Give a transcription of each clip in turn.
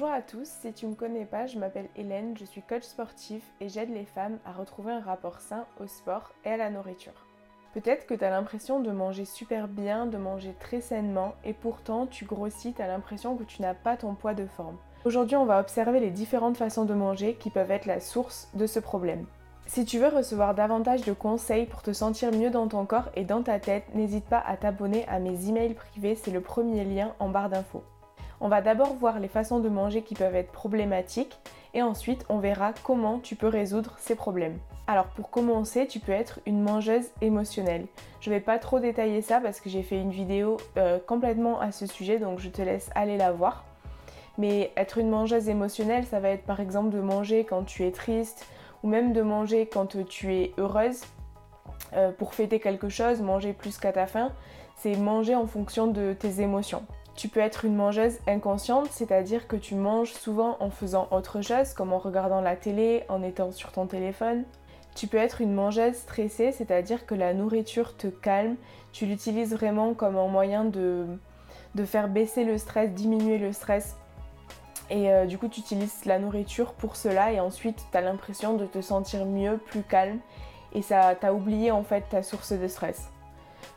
Bonjour à tous, si tu ne me connais pas, je m'appelle Hélène, je suis coach sportif et j'aide les femmes à retrouver un rapport sain au sport et à la nourriture. Peut-être que tu as l'impression de manger super bien, de manger très sainement et pourtant tu grossis, tu as l'impression que tu n'as pas ton poids de forme. Aujourd'hui, on va observer les différentes façons de manger qui peuvent être la source de ce problème. Si tu veux recevoir davantage de conseils pour te sentir mieux dans ton corps et dans ta tête, n'hésite pas à t'abonner à mes emails privés, c'est le premier lien en barre d'infos. On va d'abord voir les façons de manger qui peuvent être problématiques et ensuite on verra comment tu peux résoudre ces problèmes. Alors pour commencer, tu peux être une mangeuse émotionnelle. Je vais pas trop détailler ça parce que j'ai fait une vidéo euh, complètement à ce sujet donc je te laisse aller la voir. Mais être une mangeuse émotionnelle, ça va être par exemple de manger quand tu es triste ou même de manger quand tu es heureuse euh, pour fêter quelque chose, manger plus qu'à ta faim. C'est manger en fonction de tes émotions. Tu peux être une mangeuse inconsciente, c'est-à-dire que tu manges souvent en faisant autre chose, comme en regardant la télé, en étant sur ton téléphone. Tu peux être une mangeuse stressée, c'est-à-dire que la nourriture te calme, tu l'utilises vraiment comme un moyen de, faire baisser le stress, diminuer le stress. Et euh, du coup, tu utilises la nourriture pour cela et ensuite, tu as l'impression de te sentir mieux, plus calme. Et ça t'a oublié en fait ta source de stress.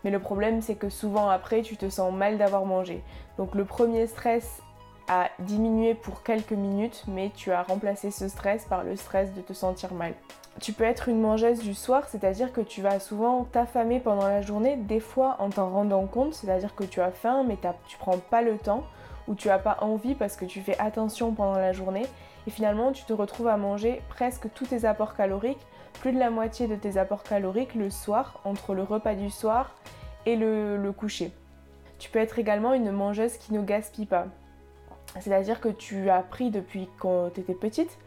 Mais le problème, c'est que souvent après, tu te sens mal d'avoir mangé. Donc le premier stress a diminué pour quelques minutes, mais tu as remplacé ce stress par le stress de te sentir mal. Tu peux être une mangeuse du soir, c'est-à-dire que tu vas souvent t'affamer pendant la journée, des fois en t'en rendant compte, c'est-à-dire que tu as faim mais tu prends pas le temps ou tu as pas envie parce que tu fais attention pendant la journée et finalement tu te retrouves à manger presque tous tes apports caloriques, plus de la moitié de tes apports caloriques le soir entre le repas du soir et le, coucher. Tu peux être également une mangeuse qui ne gaspille pas. C'est-à-dire que tu as appris depuis quand tu petite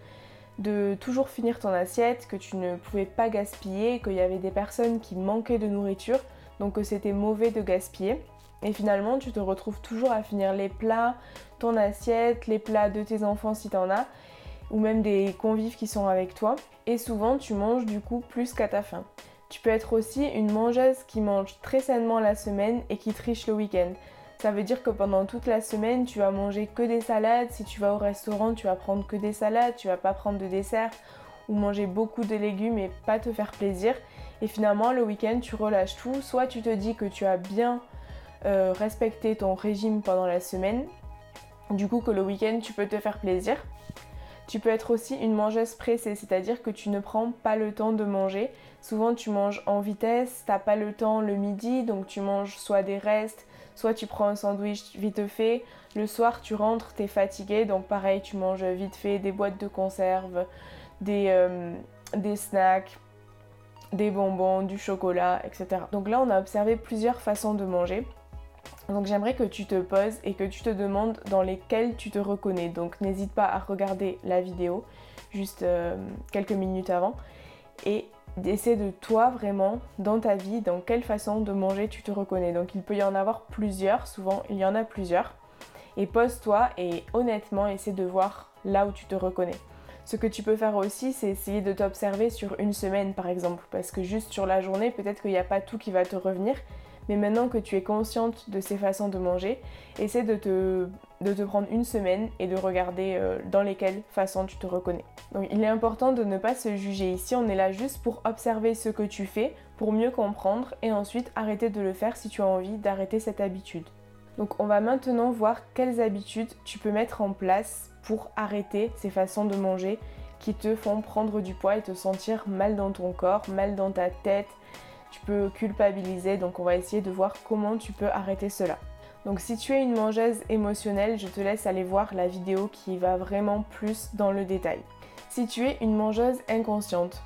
de toujours finir ton assiette, que tu ne pouvais pas gaspiller, qu'il y avait des personnes qui manquaient de nourriture, donc que c'était mauvais de gaspiller. Et finalement, tu te retrouves toujours à finir les plats, ton assiette, les plats de tes enfants si tu en as, ou même des convives qui sont avec toi. Et souvent, tu manges du coup plus qu'à ta faim. Tu peux être aussi une mangeuse qui mange très sainement la semaine et qui triche le week-end. Ça veut dire que pendant toute la semaine, tu vas manger que des salades. Si tu vas au restaurant, tu vas prendre que des salades, tu vas pas prendre de dessert ou manger beaucoup de légumes et pas te faire plaisir. Et finalement, le week-end, tu relâches tout. Soit tu te dis que tu as bien euh, respecté ton régime pendant la semaine, du coup que le week-end, tu peux te faire plaisir. Tu peux être aussi une mangeuse pressée, c'est-à-dire que tu ne prends pas le temps de manger. Souvent tu manges en vitesse, t'as pas le temps le midi, donc tu manges soit des restes, soit tu prends un sandwich vite fait. Le soir tu rentres, t'es fatigué, donc pareil tu manges vite fait des boîtes de conserve, des, euh, des snacks, des bonbons, du chocolat, etc. Donc là on a observé plusieurs façons de manger. Donc j'aimerais que tu te poses et que tu te demandes dans lesquelles tu te reconnais. Donc n'hésite pas à regarder la vidéo juste euh, quelques minutes avant et d'essayer de toi vraiment dans ta vie, dans quelle façon de manger tu te reconnais. Donc il peut y en avoir plusieurs, souvent il y en a plusieurs. Et pose-toi et honnêtement essaie de voir là où tu te reconnais. Ce que tu peux faire aussi, c'est essayer de t'observer sur une semaine par exemple, parce que juste sur la journée, peut-être qu'il n'y a pas tout qui va te revenir, mais maintenant que tu es consciente de ces façons de manger, essaie de te, prendre une semaine et de regarder euh, dans lesquelles façons tu te reconnais. Donc il est important de ne pas se juger ici, on est là juste pour observer ce que tu fais, pour mieux comprendre et ensuite arrêter de le faire si tu as envie d'arrêter cette habitude. Donc on va maintenant voir quelles habitudes tu peux mettre en place pour arrêter ces façons de manger qui te font prendre du poids et te sentir mal dans ton corps, mal dans ta tête, tu peux culpabiliser, donc on va essayer de voir comment tu peux arrêter cela. Donc si tu es une mangeuse émotionnelle, je te laisse aller voir la vidéo qui va vraiment plus dans le détail. Si tu es une mangeuse inconsciente,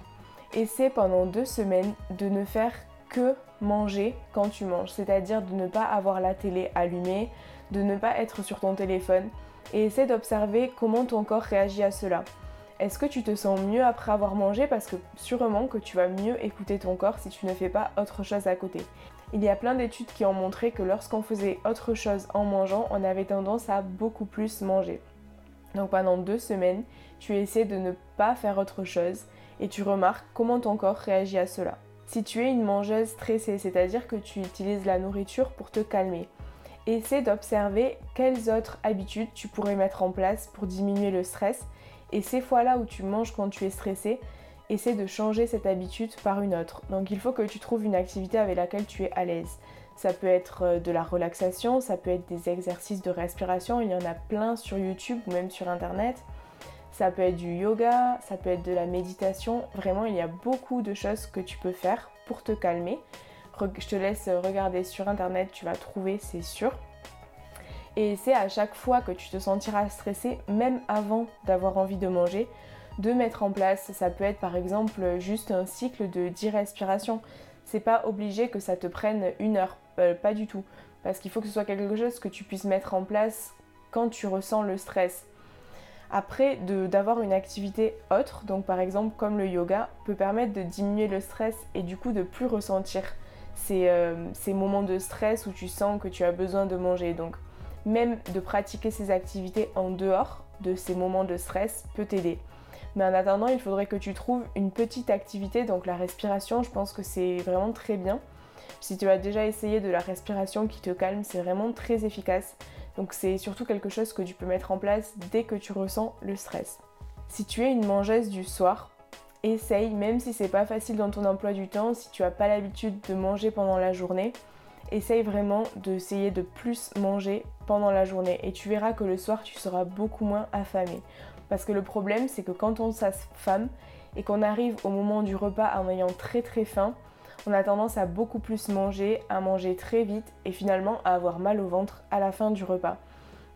essaie pendant deux semaines de ne faire que manger quand tu manges, c'est-à-dire de ne pas avoir la télé allumée, de ne pas être sur ton téléphone et essaie d'observer comment ton corps réagit à cela. Est-ce que tu te sens mieux après avoir mangé? Parce que sûrement que tu vas mieux écouter ton corps si tu ne fais pas autre chose à côté. Il y a plein d'études qui ont montré que lorsqu'on faisait autre chose en mangeant, on avait tendance à beaucoup plus manger. Donc pendant deux semaines, tu essaies de ne pas faire autre chose et tu remarques comment ton corps réagit à cela. Si tu es une mangeuse stressée, c'est-à-dire que tu utilises la nourriture pour te calmer, essaie d'observer quelles autres habitudes tu pourrais mettre en place pour diminuer le stress. Et ces fois-là où tu manges quand tu es stressé, essaie de changer cette habitude par une autre. Donc il faut que tu trouves une activité avec laquelle tu es à l'aise. Ça peut être euh, de la relaxation, ça peut être des exercices de respiration, il y en a plein sur YouTube ou même sur Internet. Ça peut être du yoga, ça peut être de la méditation. Vraiment, il y a beaucoup de choses que tu peux faire pour te calmer. Je te laisse regarder sur internet, tu vas trouver, c'est sûr. Et c'est à chaque fois que tu te sentiras stressé, même avant d'avoir envie de manger, de mettre en place. Ça peut être par exemple juste un cycle de 10 respirations. C'est pas obligé que ça te prenne une heure, euh, pas du tout. Parce qu'il faut que ce soit quelque chose que tu puisses mettre en place quand tu ressens le stress. Après, d'avoir une activité autre, donc par exemple comme le yoga, peut permettre de diminuer le stress et du coup de plus ressentir euh, ces, moments de stress où tu sens que tu as besoin de manger. Donc même de pratiquer ces activités en dehors de ces moments de stress peut t'aider. Mais en attendant, il faudrait que tu trouves une petite activité, donc la respiration, je pense que c'est vraiment très bien. Si tu as déjà essayé de la respiration qui te calme, c'est vraiment très efficace. Donc c'est surtout quelque chose que tu peux mettre en place dès que tu ressens le stress. Si tu es une mangeuse du soir, essaye, même si c'est pas facile dans ton emploi du temps, si tu n'as pas l'habitude de manger pendant la journée, essaye vraiment d'essayer de plus manger pendant la journée et tu verras que le soir tu seras beaucoup moins affamé. Parce que le problème c'est que quand on s'affame et qu'on arrive au moment du repas en ayant très très faim, on a tendance à beaucoup plus manger, à manger très vite et finalement à avoir mal au ventre à la fin du repas.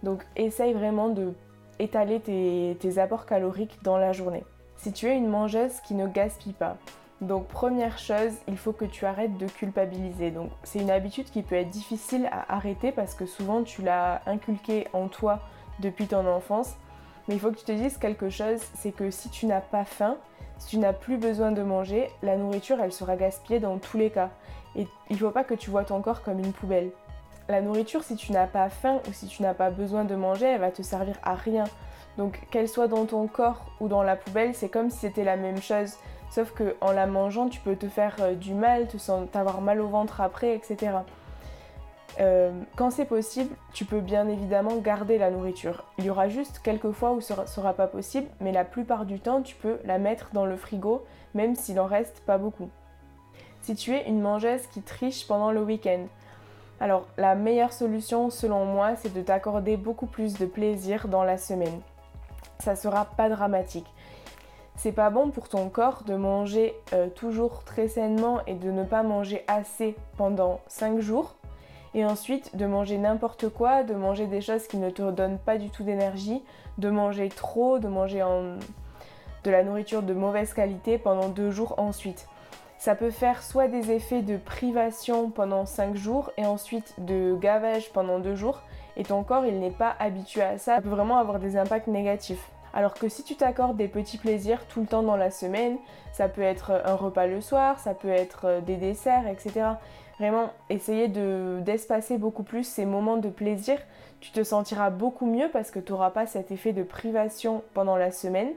Donc essaye vraiment de étaler tes, tes apports caloriques dans la journée. Si tu es une mangeuse qui ne gaspille pas, donc première chose, il faut que tu arrêtes de culpabiliser. Donc c'est une habitude qui peut être difficile à arrêter parce que souvent tu l'as inculqué en toi depuis ton enfance. Mais il faut que tu te dises quelque chose, c'est que si tu n'as pas faim, si tu n'as plus besoin de manger, la nourriture, elle sera gaspillée dans tous les cas. Et il ne faut pas que tu vois ton corps comme une poubelle. La nourriture, si tu n'as pas faim ou si tu n'as pas besoin de manger, elle va te servir à rien. Donc qu'elle soit dans ton corps ou dans la poubelle, c'est comme si c'était la même chose. Sauf que en la mangeant, tu peux te faire euh, du mal, te avoir mal au ventre après, etc. Euh, quand c'est possible, tu peux bien évidemment garder la nourriture. Il y aura juste quelques fois où ce ne sera pas possible, mais la plupart du temps, tu peux la mettre dans le frigo, même s'il en reste pas beaucoup. Si tu es une mangeuse qui triche pendant le week-end, alors la meilleure solution selon moi, c'est de t'accorder beaucoup plus de plaisir dans la semaine. Ça sera pas dramatique. C'est pas bon pour ton corps de manger euh, toujours très sainement et de ne pas manger assez pendant 5 jours et ensuite de manger n'importe quoi, de manger des choses qui ne te donnent pas du tout d'énergie, de manger trop, de manger de la nourriture de mauvaise qualité pendant deux jours ensuite. Ça peut faire soit des effets de privation pendant 5 jours et ensuite de gavage pendant deux jours et ton corps il n'est pas habitué à ça. Ça peut vraiment avoir des impacts négatifs. Alors que si tu t'accordes des petits plaisirs tout le temps dans la semaine, ça peut être un repas le soir, ça peut être des desserts, etc. Vraiment, essayer d'espacer beaucoup plus ces moments de plaisir. Tu te sentiras beaucoup mieux parce que tu n'auras pas cet effet de privation pendant la semaine.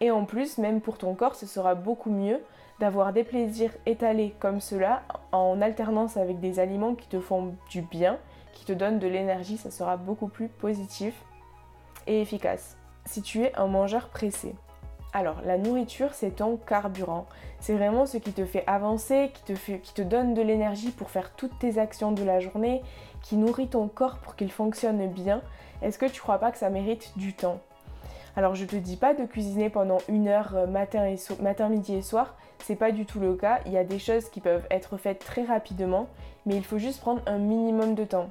Et en plus, même pour ton corps, ce sera beaucoup mieux d'avoir des plaisirs étalés comme cela en alternance avec des aliments qui te font du bien, qui te donnent de l'énergie. Ça sera beaucoup plus positif et efficace. Si tu es un mangeur pressé, alors, la nourriture, c'est ton carburant. C'est vraiment ce qui te fait avancer, qui te, donne de l'énergie pour faire toutes tes actions de la journée, qui nourrit ton corps pour qu'il fonctionne bien. Est-ce que tu crois pas que ça mérite du temps? Alors je te dis pas de cuisiner pendant une heure euh, matin, matin, midi et soir, c'est pas du tout le cas. Il y a des choses qui peuvent être faites très rapidement, mais il faut juste prendre un minimum de temps.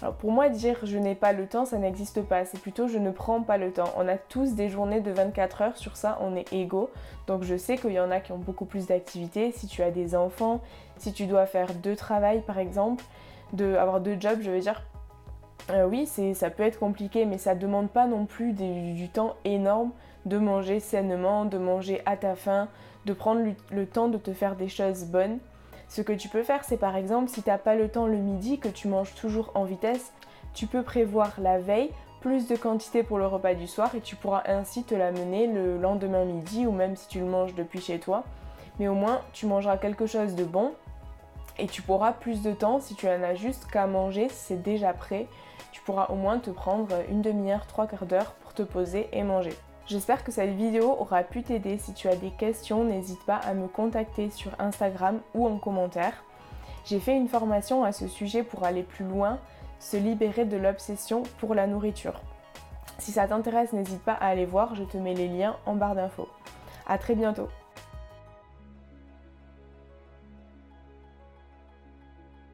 Alors pour moi, dire je n'ai pas le temps, ça n'existe pas. C'est plutôt je ne prends pas le temps. On a tous des journées de 24 heures, sur ça on est égaux. Donc je sais qu'il y en a qui ont beaucoup plus d'activités. Si tu as des enfants, si tu dois faire deux travails par exemple, de avoir deux jobs, je veux dire, euh, oui, ça peut être compliqué, mais ça demande pas non plus du temps énorme de manger sainement, de manger à ta faim, de prendre le temps de te faire des choses bonnes. Ce que tu peux faire, c'est par exemple, si tu n'as pas le temps le midi, que tu manges toujours en vitesse, tu peux prévoir la veille plus de quantité pour le repas du soir et tu pourras ainsi te l'amener le lendemain midi ou même si tu le manges depuis chez toi. Mais au moins, tu mangeras quelque chose de bon Et tu pourras plus de temps si tu en as juste qu'à manger, c'est déjà prêt. Tu pourras au moins te prendre une demi-heure, trois quarts d'heure pour te poser et manger. J'espère que cette vidéo aura pu t'aider. Si tu as des questions, n'hésite pas à me contacter sur Instagram ou en commentaire. J'ai fait une formation à ce sujet pour aller plus loin, se libérer de l'obsession pour la nourriture. Si ça t'intéresse, n'hésite pas à aller voir, je te mets les liens en barre d'infos. A très bientôt